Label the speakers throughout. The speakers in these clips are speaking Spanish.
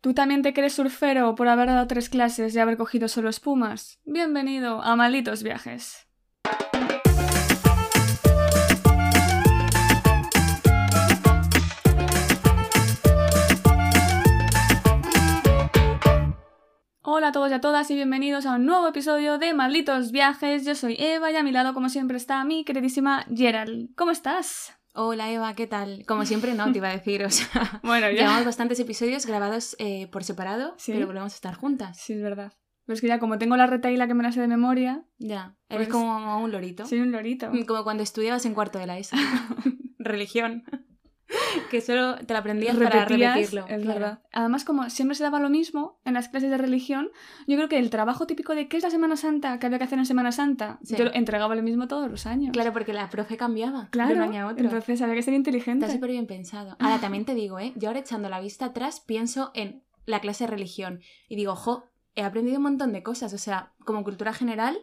Speaker 1: ¿Tú también te crees surfero por haber dado tres clases y haber cogido solo espumas? Bienvenido a Malditos Viajes. Hola a todos y a todas y bienvenidos a un nuevo episodio de Malditos Viajes. Yo soy Eva y a mi lado, como siempre, está mi queridísima Gerald. ¿Cómo estás?
Speaker 2: Hola Eva, ¿qué tal? Como siempre no, te iba a decir, o sea,
Speaker 1: Bueno, ya.
Speaker 2: llevamos bastantes episodios grabados eh, por separado,
Speaker 1: Sí.
Speaker 2: pero volvemos a estar juntas.
Speaker 1: Sí, es verdad. Pero es que ya como tengo la retaíla que me la sé de memoria,
Speaker 2: Ya, eres
Speaker 1: Pues-
Speaker 2: como un lorito.
Speaker 1: soy un lorito.
Speaker 2: Como cuando estudiabas en cuarto de la ESO. Religión. que solo te la aprendías para
Speaker 1: Repetías,
Speaker 2: repetirlo.
Speaker 1: Es
Speaker 2: claro.
Speaker 1: verdad. Además, como siempre se daba lo mismo en las clases de religión, yo creo que el trabajo típico de qué es la Semana Santa, que había que hacer en Semana Santa,
Speaker 2: Sí.
Speaker 1: yo entregaba lo mismo todos los años.
Speaker 2: Claro, porque la profe cambiaba
Speaker 1: Claro,
Speaker 2: de un año a otro.
Speaker 1: entonces había que ser inteligente.
Speaker 2: Está súper bien pensado. Ahora también te digo, ¿eh? Yo ahora echando la vista atrás pienso en la clase de religión y digo, jo, he aprendido un montón de cosas. O sea, como cultura general,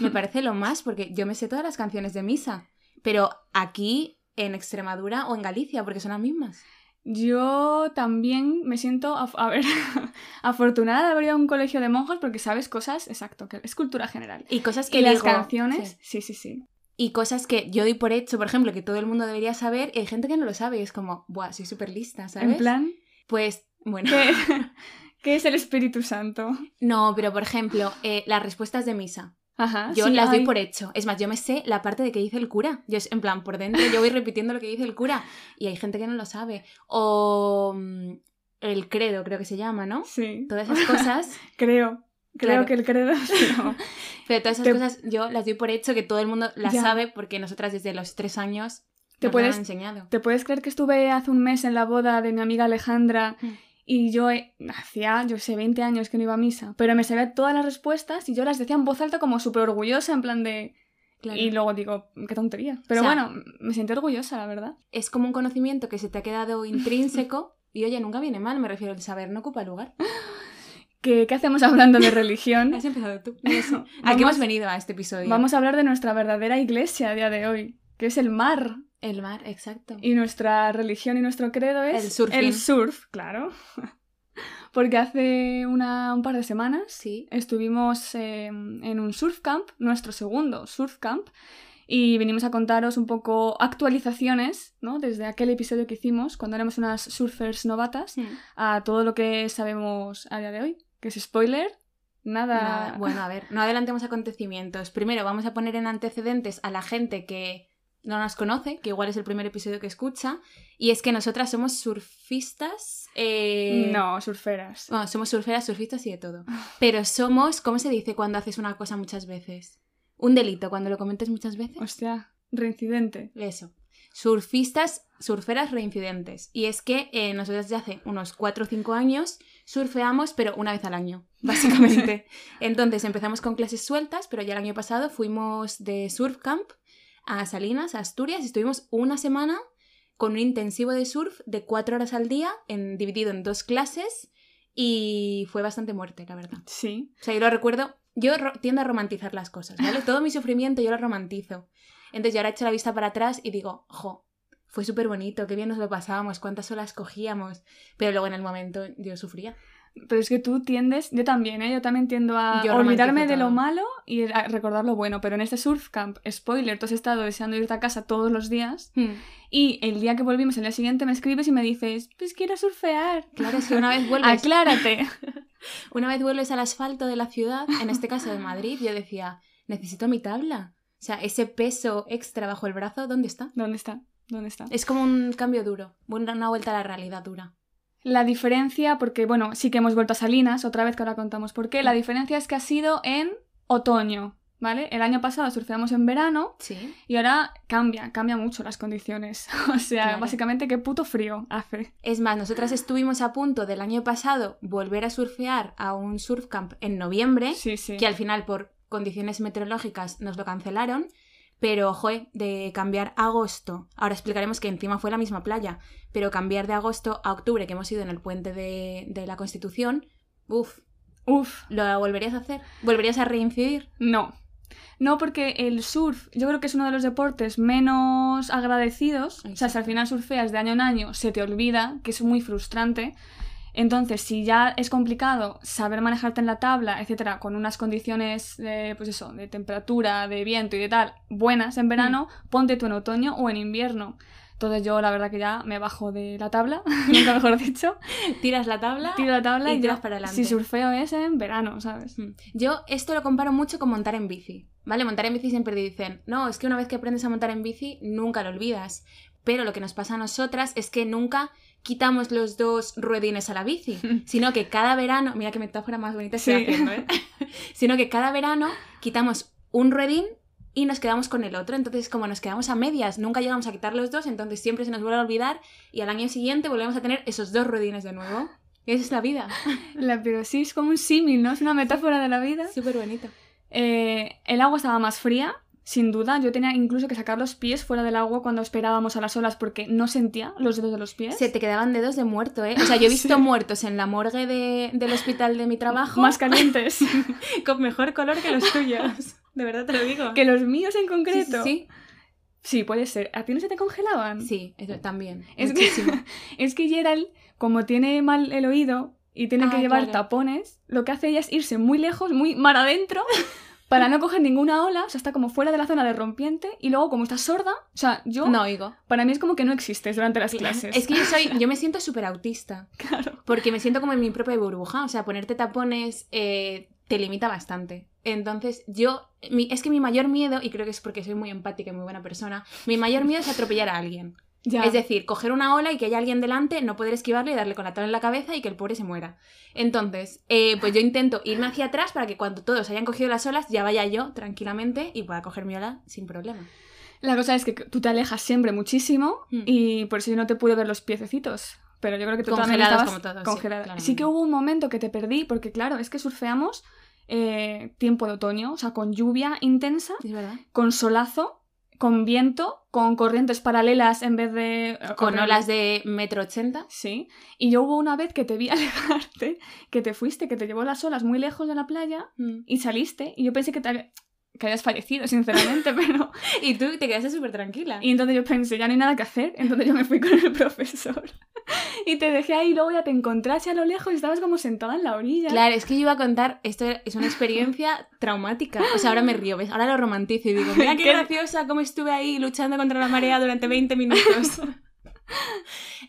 Speaker 2: me parece lo más porque yo me sé todas las canciones de misa. Pero aquí, en Extremadura o en Galicia, porque son las mismas.
Speaker 1: Yo también me siento, a ver, afortunada de haber ido a un colegio de monjas porque sabes cosas, exacto, que es cultura general.
Speaker 2: Y cosas que
Speaker 1: Y las
Speaker 2: digo,
Speaker 1: canciones,
Speaker 2: sí.
Speaker 1: sí, sí, sí.
Speaker 2: Y cosas que yo doy por hecho, por ejemplo, que todo el mundo debería saber, y hay gente que no lo sabe. Y es como, buah, soy súper lista, ¿sabes?
Speaker 1: En plan,
Speaker 2: Pues, bueno.
Speaker 1: ¿qué, qué es el Espíritu Santo?
Speaker 2: No, pero por ejemplo, eh, las respuestas de misa.
Speaker 1: Ajá.
Speaker 2: Yo
Speaker 1: sí,
Speaker 2: las doy
Speaker 1: ay.
Speaker 2: por hecho. Es más, yo me sé la parte de que dice el cura. Yo, es- en plan, por dentro yo voy repitiendo lo que dice el cura. Y hay gente que no lo sabe. O mm, el credo, creo que se llama, ¿no?
Speaker 1: Sí,
Speaker 2: Todas esas cosas.
Speaker 1: creo. Creo
Speaker 2: Claro.
Speaker 1: que el credo no.
Speaker 2: Pero todas esas
Speaker 1: Te-
Speaker 2: cosas yo las doy por hecho que todo el mundo las
Speaker 1: Ya.
Speaker 2: sabe porque nosotras desde los tres años
Speaker 1: Te
Speaker 2: nos
Speaker 1: puedes-
Speaker 2: han enseñado.
Speaker 1: ¿Te puedes creer que estuve hace un mes en la boda de mi amiga Alejandra
Speaker 2: Mm.
Speaker 1: Y yo eh, hacía, yo sé, 20 años que no iba a misa, pero me sabía todas las respuestas y yo las decía en voz alta como súper orgullosa, en plan de...
Speaker 2: Claro.
Speaker 1: Y luego digo, qué tontería. Pero
Speaker 2: O sea,
Speaker 1: bueno, me siento orgullosa, la verdad.
Speaker 2: Es como un conocimiento que se te ha quedado intrínseco y oye, nunca viene mal, me refiero al saber, no ocupa lugar.
Speaker 1: ¿Qué, qué hacemos hablando de religión?
Speaker 2: Has empezado tú. No lo sé. ¿A
Speaker 1: Vamos-
Speaker 2: qué hemos venido a este episodio?
Speaker 1: Vamos a hablar de nuestra verdadera iglesia a día de hoy, que es el mar.
Speaker 2: El mar, exacto.
Speaker 1: Y nuestra religión y nuestro credo es
Speaker 2: El surfing.
Speaker 1: el surf, claro. Porque hace una, un par de semanas
Speaker 2: Sí.
Speaker 1: estuvimos eh, en un surf camp, nuestro segundo surf camp, y venimos a contaros un poco actualizaciones, ¿no? Desde aquel episodio que hicimos, cuando éramos unas surfers novatas, a todo lo que sabemos a día de hoy. Que es spoiler, nada...
Speaker 2: Nada. Bueno, a ver, no adelantemos acontecimientos. Primero vamos a poner en antecedentes a la gente que no nos conoce, que igual es el primer episodio que escucha, y es que nosotras somos surfistas. eh,
Speaker 1: No, surferas.
Speaker 2: Bueno, somos surferas, surfistas y de todo. Pero somos, ¿cómo se dice cuando haces una cosa muchas veces? Un delito, cuando lo comentes muchas veces.
Speaker 1: Hostia, reincidente.
Speaker 2: Eso. Surfistas, surferas reincidentes. Y es que eh, nosotros desde hace unos 4 o 5 años surfeamos, pero una vez al año, básicamente. Entonces empezamos con clases sueltas, pero ya el año pasado fuimos de surf camp a Salinas, a Asturias, y estuvimos una semana con un intensivo de surf de 4 horas al día, en, dividido en dos clases, y fue bastante muerte, la verdad.
Speaker 1: Sí.
Speaker 2: O sea, yo lo recuerdo, yo ro- tiendo a romantizar las cosas, ¿vale? Todo mi sufrimiento yo lo romantizo. Entonces yo ahora echo la vista para atrás y digo, jo, fue súper bonito, qué bien nos lo pasábamos, cuántas olas cogíamos. Pero luego en el momento yo sufría.
Speaker 1: Pero es que tú tiendes, yo también, ¿eh? Yo también tiendo a
Speaker 2: Yo
Speaker 1: olvidarme de lo malo y a recordar lo bueno. Pero en este surf camp, spoiler, tú has estado deseando irte a casa todos los días y el día que volvimos, el día siguiente, me escribes y me dices, pues quiero surfear.
Speaker 2: Claro, es que una vez vuelves,
Speaker 1: Aclárate.
Speaker 2: una vez vuelves al asfalto de la ciudad, en este caso de Madrid, yo decía, necesito mi tabla. O sea, ese peso extra bajo el brazo, ¿dónde está?
Speaker 1: ¿Dónde está? ¿Dónde está?
Speaker 2: Es como un cambio duro, una vuelta a la realidad dura.
Speaker 1: La diferencia, porque bueno, sí que hemos vuelto a Salinas, otra vez que ahora contamos por qué. La diferencia es que ha sido en otoño, ¿vale? El año pasado surfeamos en verano
Speaker 2: Sí.
Speaker 1: y ahora cambia, cambia mucho las condiciones. O sea,
Speaker 2: Claro.
Speaker 1: básicamente qué puto frío hace.
Speaker 2: Es más, nosotras estuvimos a punto del año pasado volver a surfear a un surf camp en noviembre,
Speaker 1: Sí, sí.
Speaker 2: que al final por condiciones meteorológicas nos lo cancelaron, pero joe, de cambiar agosto, ahora explicaremos que encima fue la misma playa, pero cambiar de agosto a octubre, que hemos ido en el puente de, de la Constitución, uff,
Speaker 1: Uf,
Speaker 2: ¿lo volverías a hacer? ¿Volverías a reincidir?
Speaker 1: no. No, porque el surf yo creo que es uno de los deportes menos agradecidos. O sea, si al final surfeas de año en año, se te olvida, que es muy frustrante. Entonces, si ya es complicado saber manejarte en la tabla, etcétera, con unas condiciones de, pues eso, de temperatura, de viento y de tal, buenas en verano, ponte tú en otoño o en invierno. Entonces yo la verdad que ya me bajo de la tabla, nunca mejor dicho.
Speaker 2: Tiras la tabla.
Speaker 1: Tiro la tabla
Speaker 2: y
Speaker 1: y,
Speaker 2: tiras para adelante.
Speaker 1: Si surfeo es en verano, ¿sabes?
Speaker 2: Mm. Yo esto lo comparo mucho con montar en bici, ¿vale? Montar en bici siempre dicen, no, es que una vez que aprendes a montar en bici, nunca lo olvidas. Pero lo que nos pasa a nosotras es que nunca quitamos los dos ruedines a la bici, sino que cada verano, mira qué metáfora más bonita estoy
Speaker 1: Sí.
Speaker 2: haciendo, ¿eh? sino que cada verano quitamos un ruedín y nos quedamos con el otro. Entonces, como nos quedamos a medias, nunca llegamos a quitar los dos, entonces siempre se nos vuelve a olvidar y al año siguiente volvemos a tener esos dos ruedines de nuevo. Y esa es la vida.
Speaker 1: La, pero sí, es como un símil, ¿no? Es una metáfora de la vida.
Speaker 2: Súper bonito.
Speaker 1: Eh, el agua estaba más fría, sin duda. Yo tenía incluso que sacar los pies fuera del agua cuando esperábamos a las olas porque no sentía los dedos de los pies.
Speaker 2: Se te quedaban dedos de muerto, ¿eh? O sea, yo he visto
Speaker 1: Sí.
Speaker 2: muertos en la morgue de- del hospital de mi trabajo
Speaker 1: Más calientes
Speaker 2: con mejor color que los tuyos. De verdad te lo digo.
Speaker 1: que los míos en
Speaker 2: Sí, sí,
Speaker 1: concreto.
Speaker 2: sí.
Speaker 1: Sí, puede ser. ¿A ti no se te congelaban?
Speaker 2: Sí, eso también.
Speaker 1: Es que,
Speaker 2: muchísimo.
Speaker 1: es que Gerald, como tiene mal el oído y tiene
Speaker 2: Ah,
Speaker 1: que llevar
Speaker 2: claro.
Speaker 1: tapones, lo que hace ella es irse muy lejos, muy mar adentro, para no coger ninguna ola, o sea, está como fuera de la zona de rompiente, y luego como está sorda, o sea, yo,
Speaker 2: No oigo.
Speaker 1: para mí es como que no existes durante las clases.
Speaker 2: Es que yo soy, yo me siento súper autista.
Speaker 1: Claro.
Speaker 2: Porque me siento como en mi propia burbuja. O sea, ponerte tapones eh, te limita bastante. Entonces, yo. mi- es que mi mayor miedo, y creo que es porque soy muy empática y muy buena persona, mi mayor miedo es atropellar a alguien.
Speaker 1: Ya.
Speaker 2: Es decir, coger una ola y que haya alguien delante, no poder esquivarle y darle con la tabla en la cabeza y que el pobre se muera. Entonces, eh, pues yo intento irme hacia atrás para que cuando todos hayan cogido las olas, ya vaya yo tranquilamente y pueda coger mi ola sin problema.
Speaker 1: La cosa es que tú te alejas siempre muchísimo
Speaker 2: Hmm.
Speaker 1: y por eso yo no te pude ver los piececitos. Pero yo creo que tú también estabas
Speaker 2: como todos, sí,
Speaker 1: congelada. Sí, que hubo un momento que te perdí porque, claro, es que surfeamos eh, tiempo de otoño, o sea, con lluvia intensa, con solazo, con viento, con corrientes paralelas en vez de...
Speaker 2: Con olas de metro ochenta.
Speaker 1: Sí. Y yo hubo una vez que te vi alejarte, que te fuiste, que te llevó las olas muy lejos de la playa
Speaker 2: Mm.
Speaker 1: y saliste. Y yo pensé que te había- que habías fallecido, sinceramente, pero...
Speaker 2: Y tú te quedaste súper tranquila.
Speaker 1: Y entonces yo pensé, ya no hay nada que hacer. Entonces yo me fui con el profesor. Y te dejé ahí, y luego ya te encontraste a lo lejos y estabas como sentada en la orilla.
Speaker 2: Claro, es que yo iba a contar, esto es una experiencia traumática. O sea, ahora me río, ¿ves? Ahora lo romantizo y digo, mira ¿Qué? graciosa cómo estuve ahí luchando contra la marea durante 20 minutos.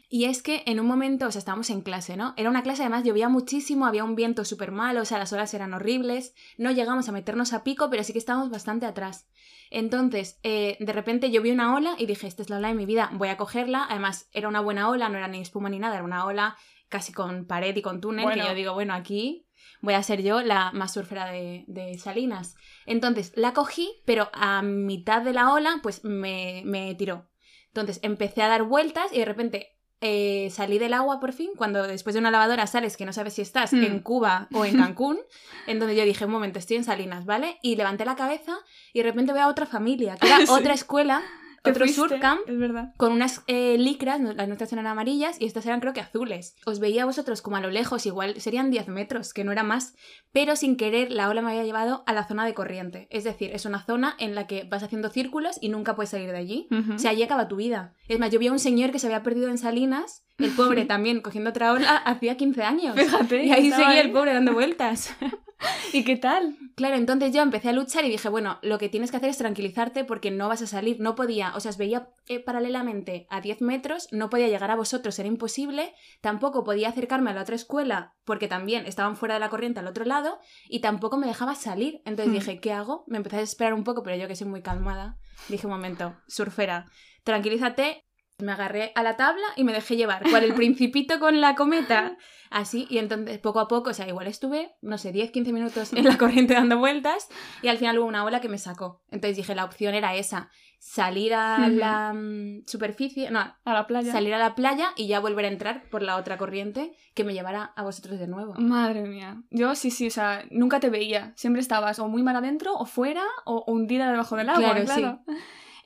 Speaker 2: Y es que en un momento, o sea, estábamos en clase, ¿no? Era una clase, además llovía muchísimo, había un viento súper malo, o sea, las olas eran horribles, no llegamos a meternos a pico, pero sí que estábamos bastante atrás. Entonces, eh, de repente yo vi una ola y dije, esta es la ola de mi vida, voy a cogerla. Además, era una buena ola, no era ni espuma ni nada, era una ola casi con pared y con túnel,
Speaker 1: Bueno.
Speaker 2: que yo digo, bueno, aquí voy a ser yo la más surfera de, de Salinas. Entonces, la cogí, pero a mitad de la ola, pues me, me tiró. Entonces, empecé a dar vueltas y de repente eh, salí del agua por fin, cuando después de una lavadora sales que no sabes si estás
Speaker 1: Hmm.
Speaker 2: en Cuba o en Cancún, entonces yo dije, un momento, estoy en Salinas, ¿vale? Y levanté la cabeza y de repente veo a otra familia, que era
Speaker 1: Sí.
Speaker 2: otra escuela, otro
Speaker 1: fuiste,
Speaker 2: surfcamp,
Speaker 1: Es verdad.
Speaker 2: con unas eh, licras, las nuestras eran amarillas y estas eran creo que azules. Os veía a vosotros como a lo lejos, igual serían 10 metros, que no era más, pero sin querer la ola me había llevado a la zona de corriente. Es decir, es una zona en la que vas haciendo círculos y nunca puedes salir de allí. O sea, allí acaba tu vida. Es más, yo vi a un señor que se había perdido en Salinas, el pobre también cogiendo otra ola, hacía 15 años.
Speaker 1: Fíjate.
Speaker 2: Y ahí seguía
Speaker 1: ahí.
Speaker 2: el pobre dando vueltas.
Speaker 1: ¿Y qué tal?
Speaker 2: Claro, entonces yo empecé a luchar y dije, bueno, lo que tienes que hacer es tranquilizarte porque no vas a salir. No podía, o sea, os veía eh, paralelamente a 10 metros, no podía llegar a vosotros, era imposible. Tampoco podía acercarme a la otra escuela porque también estaban fuera de la corriente al otro lado y tampoco me dejaba salir. Entonces
Speaker 1: Hmm.
Speaker 2: dije, ¿qué hago? Me empecé a desesperar un poco, pero yo que soy muy calmada, dije, un momento, surfera, tranquilízate. Me agarré a la tabla y me dejé llevar, cual el principito con la cometa. Así, y entonces poco a poco, o sea, igual estuve, no sé, 10, 15 minutos en la corriente dando vueltas y al final hubo una ola que me sacó. Entonces dije, la opción era esa, salir a la mm, superficie, no,
Speaker 1: A la playa.
Speaker 2: salir a la playa y ya volver a entrar por la otra corriente que me llevara a vosotros de nuevo.
Speaker 1: Madre mía. Yo sí, sí, o sea, nunca te veía. Siempre estabas o muy mar adentro, o fuera, o o hundida debajo del agua,
Speaker 2: Claro,
Speaker 1: claro.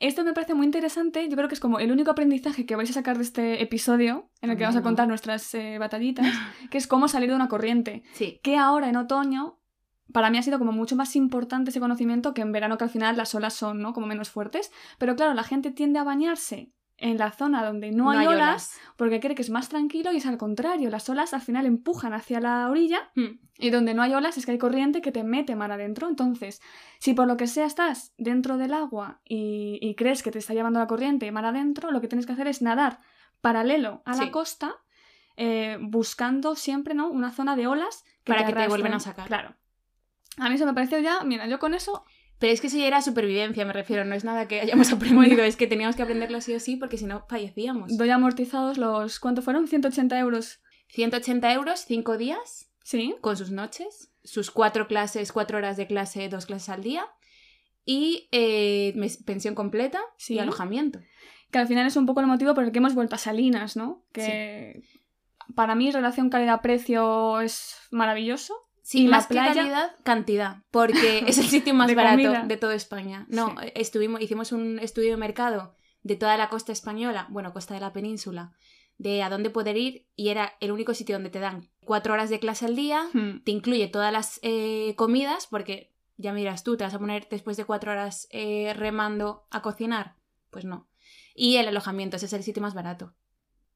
Speaker 1: Esto me parece muy interesante. Yo creo que es como el único aprendizaje que vais a sacar de este episodio, en el que vamos a contar nuestras eh, batallitas, que es cómo salir de una corriente.
Speaker 2: Sí,
Speaker 1: Que ahora en otoño, para mí ha sido como mucho más importante ese conocimiento que en verano, que al final las olas son, ¿no? Como menos fuertes. Pero claro, la gente tiende a bañarse en la zona donde no, hay, olas, porque cree que es más tranquilo y es al contrario. Las olas al final empujan hacia la orilla
Speaker 2: Hmm.
Speaker 1: y donde no hay olas es que hay corriente que te mete mar adentro. Entonces, si por lo que sea estás dentro del agua y, y crees que te está llevando la corriente mar adentro, lo que tienes que hacer es nadar paralelo a la
Speaker 2: Sí.
Speaker 1: costa, eh, buscando siempre ¿no? una zona de olas que
Speaker 2: Para que te vuelvan a sacar.
Speaker 1: Claro. A mí eso me pareció ya, mira, yo con eso
Speaker 2: Pero es que eso ya era supervivencia, me refiero, no es nada que hayamos aprendido, es que teníamos que aprenderlo sí o sí porque si no fallecíamos.
Speaker 1: doy amortizados los, ¿cuánto fueron? 180 euros.
Speaker 2: 180 euros, 5 días,
Speaker 1: Sí.
Speaker 2: con sus noches, sus cuatro clases, cuatro horas de clase, dos clases al día, y eh, pensión completa
Speaker 1: Sí.
Speaker 2: y alojamiento.
Speaker 1: Que al final es un poco el motivo por el que hemos vuelto a Salinas, ¿no? Que para mí relación calidad-precio es maravilloso.
Speaker 2: Sí,
Speaker 1: ¿Y la
Speaker 2: más que calidad, cantidad, porque es el sitio más
Speaker 1: De
Speaker 2: barato
Speaker 1: comida.
Speaker 2: de toda España. No,
Speaker 1: Sí.
Speaker 2: estuvimos, hicimos un estudio de mercado de toda la costa española, bueno, costa de la península, de a dónde poder ir y era el único sitio donde te dan cuatro horas de clase al día,
Speaker 1: Hmm.
Speaker 2: te incluye todas las eh, comidas, porque ya miras tú, te vas a poner después de cuatro horas eh, remando a cocinar. Pues no. Y el alojamiento, ese es el sitio más barato.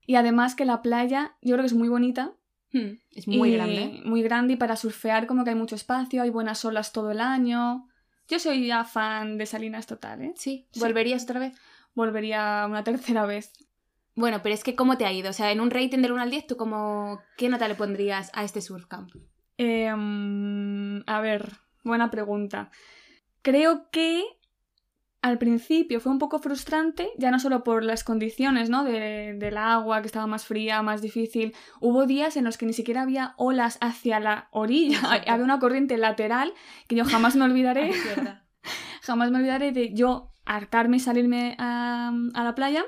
Speaker 1: Y además que la playa, yo creo que es muy bonita.
Speaker 2: Hmm, Es muy
Speaker 1: y
Speaker 2: grande.
Speaker 1: Muy grande y para surfear como que hay mucho espacio, hay buenas olas todo el año. Yo soy ya fan de Salinas total, ¿eh?
Speaker 2: Sí,
Speaker 1: Sí.
Speaker 2: ¿volverías otra vez?
Speaker 1: Volvería una tercera vez.
Speaker 2: Bueno, pero es que ¿cómo te ha ido? O sea, en un rating del 1 al 10, ¿tú cómo, qué nota le pondrías a este surf camp?
Speaker 1: Eh, a ver, buena pregunta. Creo que al principio fue un poco frustrante, ya no solo por las condiciones, ¿no? De, del agua, que estaba más fría, más difícil. Hubo días en los que ni siquiera había olas hacia la orilla. Había una corriente lateral que yo jamás me olvidaré. Jamás me olvidaré de yo hartarme y salirme a, a la playa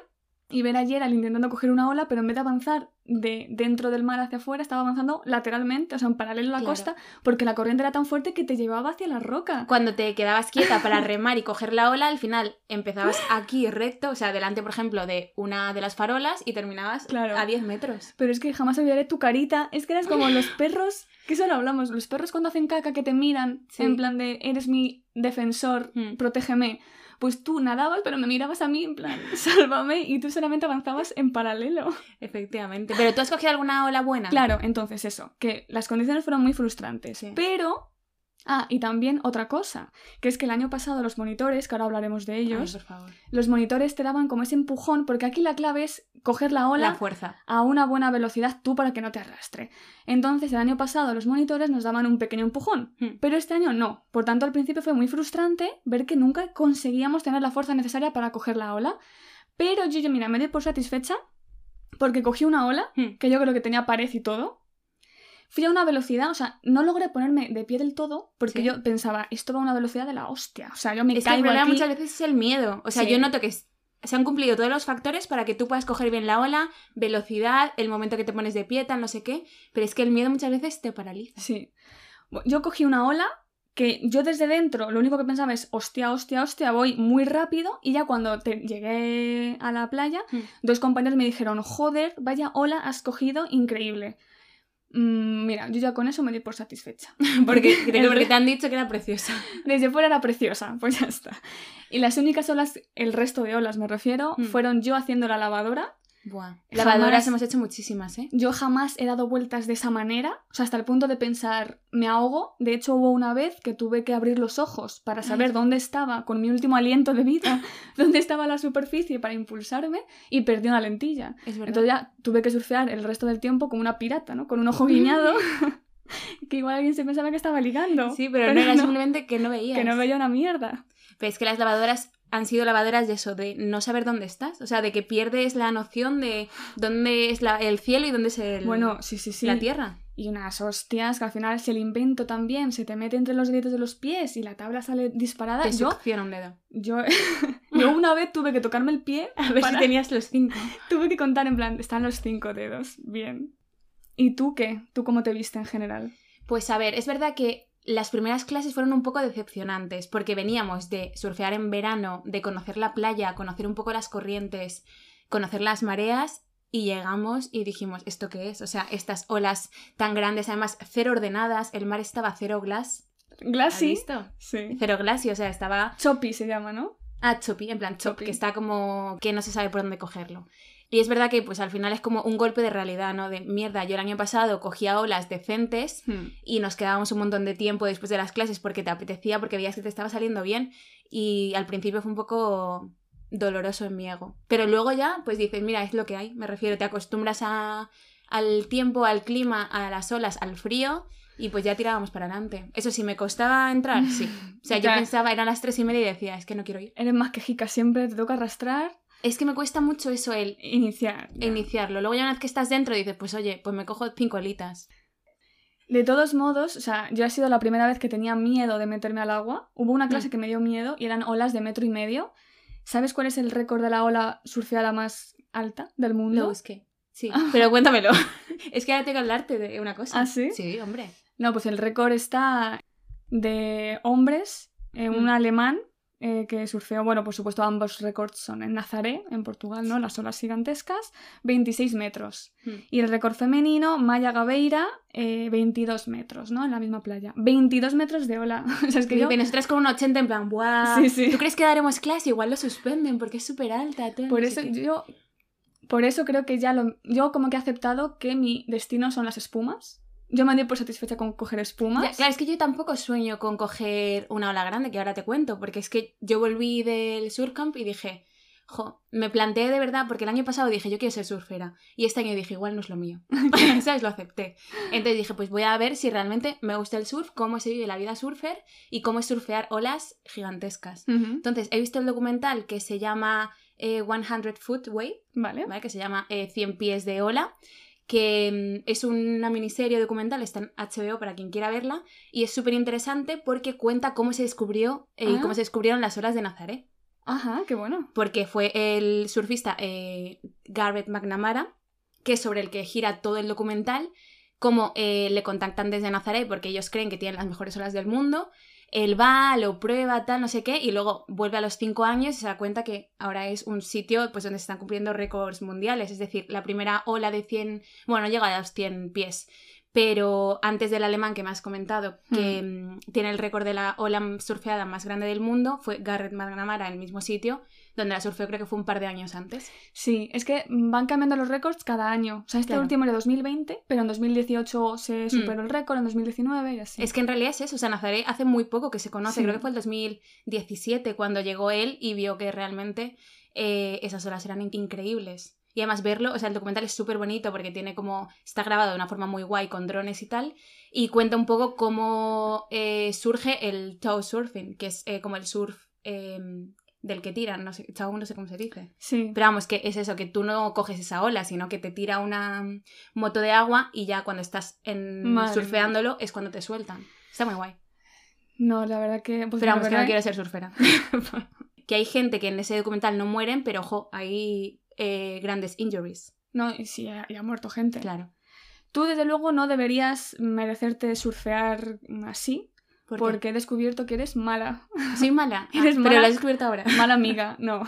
Speaker 1: y ver a Gerald intentando coger una ola, pero en vez de avanzar de dentro del mar hacia afuera, estaba avanzando lateralmente, o sea, en paralelo a la
Speaker 2: Claro.
Speaker 1: costa, porque la corriente era tan fuerte que te llevaba hacia la roca.
Speaker 2: Cuando te quedabas quieta para remar y coger la ola, al final empezabas aquí recto, o sea, delante, por ejemplo, de una de las farolas y terminabas
Speaker 1: Claro.
Speaker 2: a 10 metros.
Speaker 1: Pero es que jamás olvidaré tu carita. Es que eras como los perros, que eso lo hablamos, los perros cuando hacen caca que te miran,
Speaker 2: Sí.
Speaker 1: en plan de, eres mi defensor,
Speaker 2: Mm.
Speaker 1: protégeme. Pues tú nadabas, pero me mirabas a mí en plan, sálvame, y tú solamente avanzabas en paralelo.
Speaker 2: Efectivamente. ¿Pero tú has cogido alguna ola buena?
Speaker 1: Claro, entonces eso, que las condiciones fueron muy frustrantes.
Speaker 2: Sí.
Speaker 1: Pero. Ah, y también otra cosa, que es que el año pasado los monitores, que ahora hablaremos de
Speaker 2: Ay,
Speaker 1: ellos,
Speaker 2: por favor.
Speaker 1: los monitores te daban como ese empujón, porque aquí la clave es coger la ola
Speaker 2: La fuerza.
Speaker 1: a una buena velocidad tú para que no te arrastre. Entonces el año pasado los monitores nos daban un pequeño empujón,
Speaker 2: Hmm.
Speaker 1: pero este año no. Por tanto al principio fue muy frustrante ver que nunca conseguíamos tener la fuerza necesaria para coger la ola. Pero yo, yo mira, me di por satisfecha porque cogí una ola
Speaker 2: Hmm.
Speaker 1: que yo creo que tenía pared y todo. Fui a una velocidad, o sea, no logré ponerme de pie del todo porque
Speaker 2: Sí.
Speaker 1: yo pensaba, esto va a una velocidad de la hostia. O sea, yo me
Speaker 2: Es que el
Speaker 1: caigo
Speaker 2: problema
Speaker 1: aquí.
Speaker 2: muchas veces es el miedo. O sea,
Speaker 1: Sí.
Speaker 2: yo noto que se han cumplido todos los factores para que tú puedas coger bien la ola, velocidad, el momento que te pones de pie, tal, no sé qué. Pero es que el miedo muchas veces te paraliza.
Speaker 1: Sí. Yo cogí una ola que yo desde dentro lo único que pensaba es, hostia, hostia, hostia, voy muy rápido. Y ya cuando te llegué a la playa,
Speaker 2: Hmm.
Speaker 1: dos compañeros me dijeron, joder, vaya ola has cogido, increíble. Mm, mira, yo ya con eso me di por satisfecha.
Speaker 2: Porque,
Speaker 1: el
Speaker 2: porque te han dicho que era preciosa.
Speaker 1: Desde fuera era preciosa, pues ya está. Y las únicas olas, el resto de olas me refiero,
Speaker 2: Hmm.
Speaker 1: fueron yo haciendo la lavadora.
Speaker 2: Buah.
Speaker 1: Jamás-
Speaker 2: Lavadoras hemos hecho muchísimas, ¿eh?
Speaker 1: Yo jamás he dado vueltas de esa manera, o sea, hasta el punto de pensar, me ahogo. De hecho, hubo una vez que tuve que abrir los ojos para saber
Speaker 2: Ay.
Speaker 1: dónde estaba, con mi último aliento de vida, dónde estaba la superficie para impulsarme y perdí una lentilla.
Speaker 2: Es verdad.
Speaker 1: Entonces ya tuve que surfear el resto del tiempo como una pirata, ¿no? Con un ojo guiñado, que igual alguien se pensaba que estaba ligando.
Speaker 2: sí, pero, no era simplemente que no veías.
Speaker 1: que no veía una mierda.
Speaker 2: Pero es que las lavadoras han sido lavadoras de eso, de no saber dónde estás. O sea, de que pierdes la noción de dónde es la- el cielo y dónde es el-
Speaker 1: Bueno, sí, sí, sí.
Speaker 2: la tierra.
Speaker 1: Y unas hostias que al final si el invento también se te mete entre los deditos de los pies y la tabla sale disparada.
Speaker 2: Te
Speaker 1: Yo,
Speaker 2: un dedo.
Speaker 1: yo, yo una vez tuve que tocarme el pie.
Speaker 2: A ver
Speaker 1: para-
Speaker 2: si tenías los cinco.
Speaker 1: Tuve que contar en plan, están los cinco dedos. Bien. ¿Y tú qué? ¿Tú cómo te viste en general?
Speaker 2: Pues a ver, es verdad que las primeras clases fueron un poco decepcionantes porque veníamos de surfear en verano, de conocer la playa, conocer un poco las corrientes, conocer las mareas y llegamos y dijimos, ¿esto qué es? O sea, estas olas tan grandes, además cero ordenadas, el mar estaba cero glass. ¿Has
Speaker 1: Glassy.
Speaker 2: visto?
Speaker 1: Sí.
Speaker 2: Cero glass y, o sea, estaba...
Speaker 1: Choppy se llama, ¿no?
Speaker 2: Ah, choppy, en plan chop,
Speaker 1: Choppy.
Speaker 2: que está como que no se sabe por dónde cogerlo. Y es verdad que pues al final es como un golpe de realidad, ¿no? De mierda, yo el año pasado cogía olas decentes
Speaker 1: Hmm.
Speaker 2: y nos quedábamos un montón de tiempo después de las clases porque te apetecía, porque veías que te estaba saliendo bien y al principio fue un poco doloroso en mi ego. Pero luego ya pues dices, mira, es lo que hay, me refiero, te acostumbras a, al tiempo, al clima, a las olas, al frío y pues ya tirábamos para adelante. Eso sí, me costaba entrar, sí. O sea, yo pensaba, eran las tres y media y decía, es que no quiero ir.
Speaker 1: Eres más quejica siempre, te toca arrastrar,
Speaker 2: Es que me cuesta mucho eso, el
Speaker 1: iniciar.
Speaker 2: iniciarlo. Luego ya una vez que estás dentro dices, pues oye, pues me cojo cinco alitas.
Speaker 1: De todos modos, o sea, yo ha sido la primera vez que tenía miedo de meterme al agua. Hubo una clase
Speaker 2: Mm.
Speaker 1: que me dio miedo y eran olas de metro y medio. ¿Sabes cuál es el récord de la ola surfeada más alta del mundo?
Speaker 2: Lo busqué. Sí, pero cuéntamelo. es que ahora tengo que hablarte de una cosa.
Speaker 1: ¿Ah, sí?
Speaker 2: Sí, hombre.
Speaker 1: No, pues el récord está de hombres, eh, un
Speaker 2: Mm.
Speaker 1: alemán eh, que surfeó, bueno, por supuesto ambos récords son en Nazaré, en Portugal, ¿no? Las olas gigantescas, 26 metros.
Speaker 2: Mm.
Speaker 1: Y el récord femenino, Maya Gabeira, eh, 22 metros, ¿no? En la misma playa. 22 metros de ola. o sea, es que yo...
Speaker 2: Y nosotras con un 80 en plan, ¡buah!
Speaker 1: Sí, sí.
Speaker 2: ¿Tú crees que daremos clase? Igual lo suspenden porque es súper alta.
Speaker 1: Por
Speaker 2: no
Speaker 1: eso
Speaker 2: qué.
Speaker 1: yo... Por eso creo que ya lo... Yo como que he aceptado que mi destino son las espumas. Yo me doy por satisfecha con coger espumas.
Speaker 2: Ya, claro, es que yo tampoco sueño con coger una ola grande, que ahora te cuento, porque es que yo volví del surcamp y dije, jo, me planteé de verdad, porque el año pasado dije, yo quiero ser surfera, y este año dije, igual no es lo mío, ¿sabes? Lo acepté. Entonces dije, pues voy a ver si realmente me gusta el surf, cómo se vive la vida surfer y cómo es surfear olas gigantescas. Entonces, he visto el documental que se llama eh, 100 Foot Wave,
Speaker 1: Vale.
Speaker 2: ¿vale? que se llama eh, 100 pies de ola, que mm, es una miniserie documental, está en HBO para quien quiera verla, y es súper interesante porque cuenta cómo se descubrió eh, y
Speaker 1: Ah.
Speaker 2: cómo se descubrieron las olas de Nazaré.
Speaker 1: Ajá, qué bueno.
Speaker 2: Porque fue el surfista eh, Garrett McNamara, que es sobre el que gira todo el documental, cómo eh, le contactan desde Nazaré porque ellos creen que tienen las mejores olas del mundo. Él va, lo prueba, tal, no sé qué, y luego vuelve a los cinco años y se da cuenta que ahora es un sitio pues, donde se están cumpliendo récords mundiales. Es decir, la primera ola de 100, bueno, no llega a los 100 pies, pero antes del alemán que me has comentado, que mm, tiene el récord de la ola surfeada más grande del mundo, fue Garrett McNamara en el mismo sitio, donde la surfeó creo que fue un par de años antes.
Speaker 1: Sí, es que van cambiando los récords cada año. O sea, este
Speaker 2: Claro.
Speaker 1: último era 2020, pero en 2018 se superó el récord, en 2019 y así.
Speaker 2: Es que en realidad es eso, o sea, Nazaré hace muy poco que se conoce,
Speaker 1: Sí.
Speaker 2: creo que fue el 2017 cuando llegó él y vio que realmente eh, esas olas eran increíbles. Y además verlo, o sea, el documental es súper bonito porque tiene como, está grabado de una forma muy guay con drones y tal, y cuenta un poco cómo eh, surge el tow surfing, que es eh, como el surf eh, del que tiran, no sé, no sé cómo se dice.
Speaker 1: Sí.
Speaker 2: Pero vamos, que es eso, que tú no coges esa ola, sino que te tira una moto de agua y ya cuando estás en,
Speaker 1: Madre
Speaker 2: surfeándolo es cuando te sueltan. Está muy guay.
Speaker 1: No, la verdad que... Pues
Speaker 2: Pero vamos, que
Speaker 1: verdad-
Speaker 2: no quiero ser surfera. que hay gente que en ese documental no mueren, pero ojo, hay eh, grandes injuries.
Speaker 1: No, y sí, ya, ya ha muerto gente.
Speaker 2: Claro.
Speaker 1: Tú, desde luego, no deberías merecerte surfear así,
Speaker 2: ¿Por qué?
Speaker 1: porque he descubierto que eres mala.
Speaker 2: Soy mala.
Speaker 1: Eres
Speaker 2: pero
Speaker 1: mala.
Speaker 2: lo has descubierto ahora.
Speaker 1: Mala amiga, no.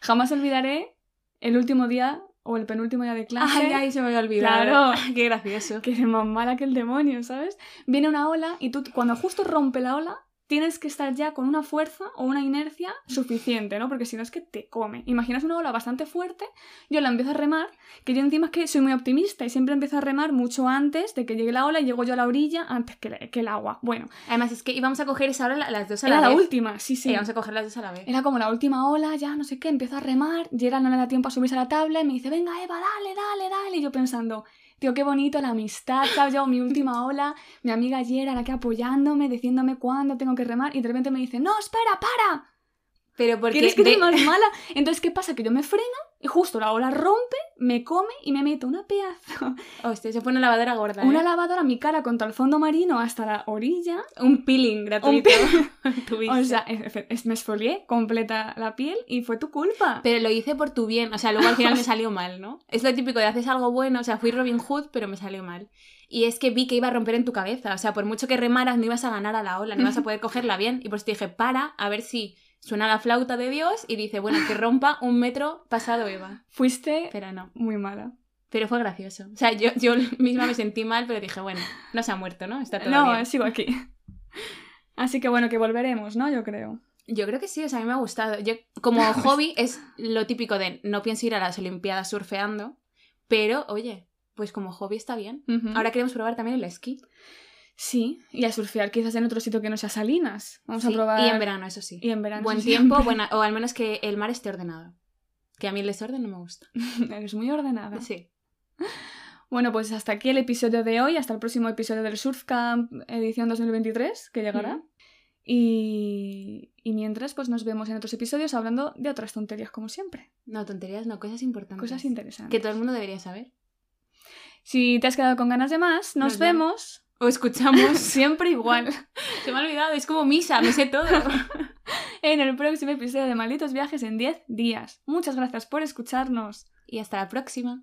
Speaker 1: Jamás olvidaré el último día o el penúltimo día de clase.
Speaker 2: Ay, ay, se me había olvidado.
Speaker 1: Claro.
Speaker 2: Qué gracioso.
Speaker 1: que eres más mala que el demonio, ¿sabes? Viene una ola y tú cuando justo rompe la ola tienes que estar ya con una fuerza o una inercia suficiente, ¿no? Porque si no es que te come. Imaginas una ola bastante fuerte, yo la empiezo a remar, que yo encima es que soy muy optimista y siempre empiezo a remar mucho antes de que llegue la ola y llego yo a la orilla antes que, la- que el agua. Bueno,
Speaker 2: Además, es que íbamos a coger esa ola las dos a
Speaker 1: era
Speaker 2: la
Speaker 1: la
Speaker 2: vez.
Speaker 1: última, sí, sí.
Speaker 2: Sí. Íbamos a coger las dos a la vez.
Speaker 1: Era como la última ola, ya no sé qué, empiezo a remar, Gerard no le da tiempo a subirse a la tabla y me dice, venga Eva, dale, dale, dale. Y yo pensando, tío, qué bonito la amistad, ¿sabes? Yo, mi última ola, mi amiga Gerard aquí apoyándome, diciéndome cuándo tengo que remar y de repente me dice, no, espera, para,
Speaker 2: Pero porque
Speaker 1: ¿quieres que
Speaker 2: de-
Speaker 1: más mala? Entonces, ¿qué pasa? Que yo me freno y justo la ola rompe, me come y me meto una pedazo,
Speaker 2: Hostia, se fue una lavadora gorda.
Speaker 1: una
Speaker 2: ¿eh?
Speaker 1: lavadora a mi cara contra el fondo marino hasta la orilla.
Speaker 2: Un peeling gratuito. Tuviste.
Speaker 1: O sea, me esfolié completa la piel y fue tu culpa.
Speaker 2: Pero lo hice por tu bien, o sea, luego al final me salió mal, ¿no? Es lo típico de haces algo bueno, o sea, fui Robin Hood, pero me salió mal. Y es que vi que iba a romper en tu cabeza, o sea, por mucho que remaras no ibas a ganar a la ola, no ibas a poder cogerla bien. Y pues te dije, para, a ver si suena la flauta de Dios y dice, bueno, que rompa un metro pasado Eva.
Speaker 1: Fuiste
Speaker 2: Pero no,
Speaker 1: muy mala.
Speaker 2: pero fue gracioso. O sea, yo, yo misma me sentí mal, pero dije, bueno, no se ha muerto, ¿no? Está todo
Speaker 1: No,
Speaker 2: bien.
Speaker 1: sigo aquí. Así que bueno, que volveremos, ¿no? Yo creo.
Speaker 2: Yo creo que sí, o sea, a mí me ha gustado. Yo, como hobby es lo típico de no pienso ir a las Olimpiadas surfeando, pero oye, pues como hobby está bien. Ahora queremos probar también el esquí.
Speaker 1: Sí, y a surfear quizás en otro sitio que no sea Salinas. Vamos a probar.
Speaker 2: Y en verano, eso sí.
Speaker 1: Y en verano.
Speaker 2: Buen tiempo,
Speaker 1: siempre.
Speaker 2: buena, o al menos que el mar esté ordenado. Que a mí el desorden no me gusta.
Speaker 1: Eres muy ordenada.
Speaker 2: Sí.
Speaker 1: Bueno, pues hasta aquí el episodio de hoy, hasta el próximo episodio del Surf Camp edición 2023, que llegará. Y... y mientras, pues nos vemos en otros episodios hablando de otras tonterías, como siempre.
Speaker 2: No, tonterías, no, cosas importantes.
Speaker 1: Cosas interesantes.
Speaker 2: Que todo el mundo debería saber.
Speaker 1: Si te has quedado con ganas de más, nos,
Speaker 2: Nos
Speaker 1: vemos
Speaker 2: O escuchamos.
Speaker 1: siempre igual
Speaker 2: Se me ha olvidado, es como misa, me sé todo.
Speaker 1: en el próximo episodio de Malditos Viajes en 10 días. Muchas gracias por escucharnos.
Speaker 2: y hasta la próxima.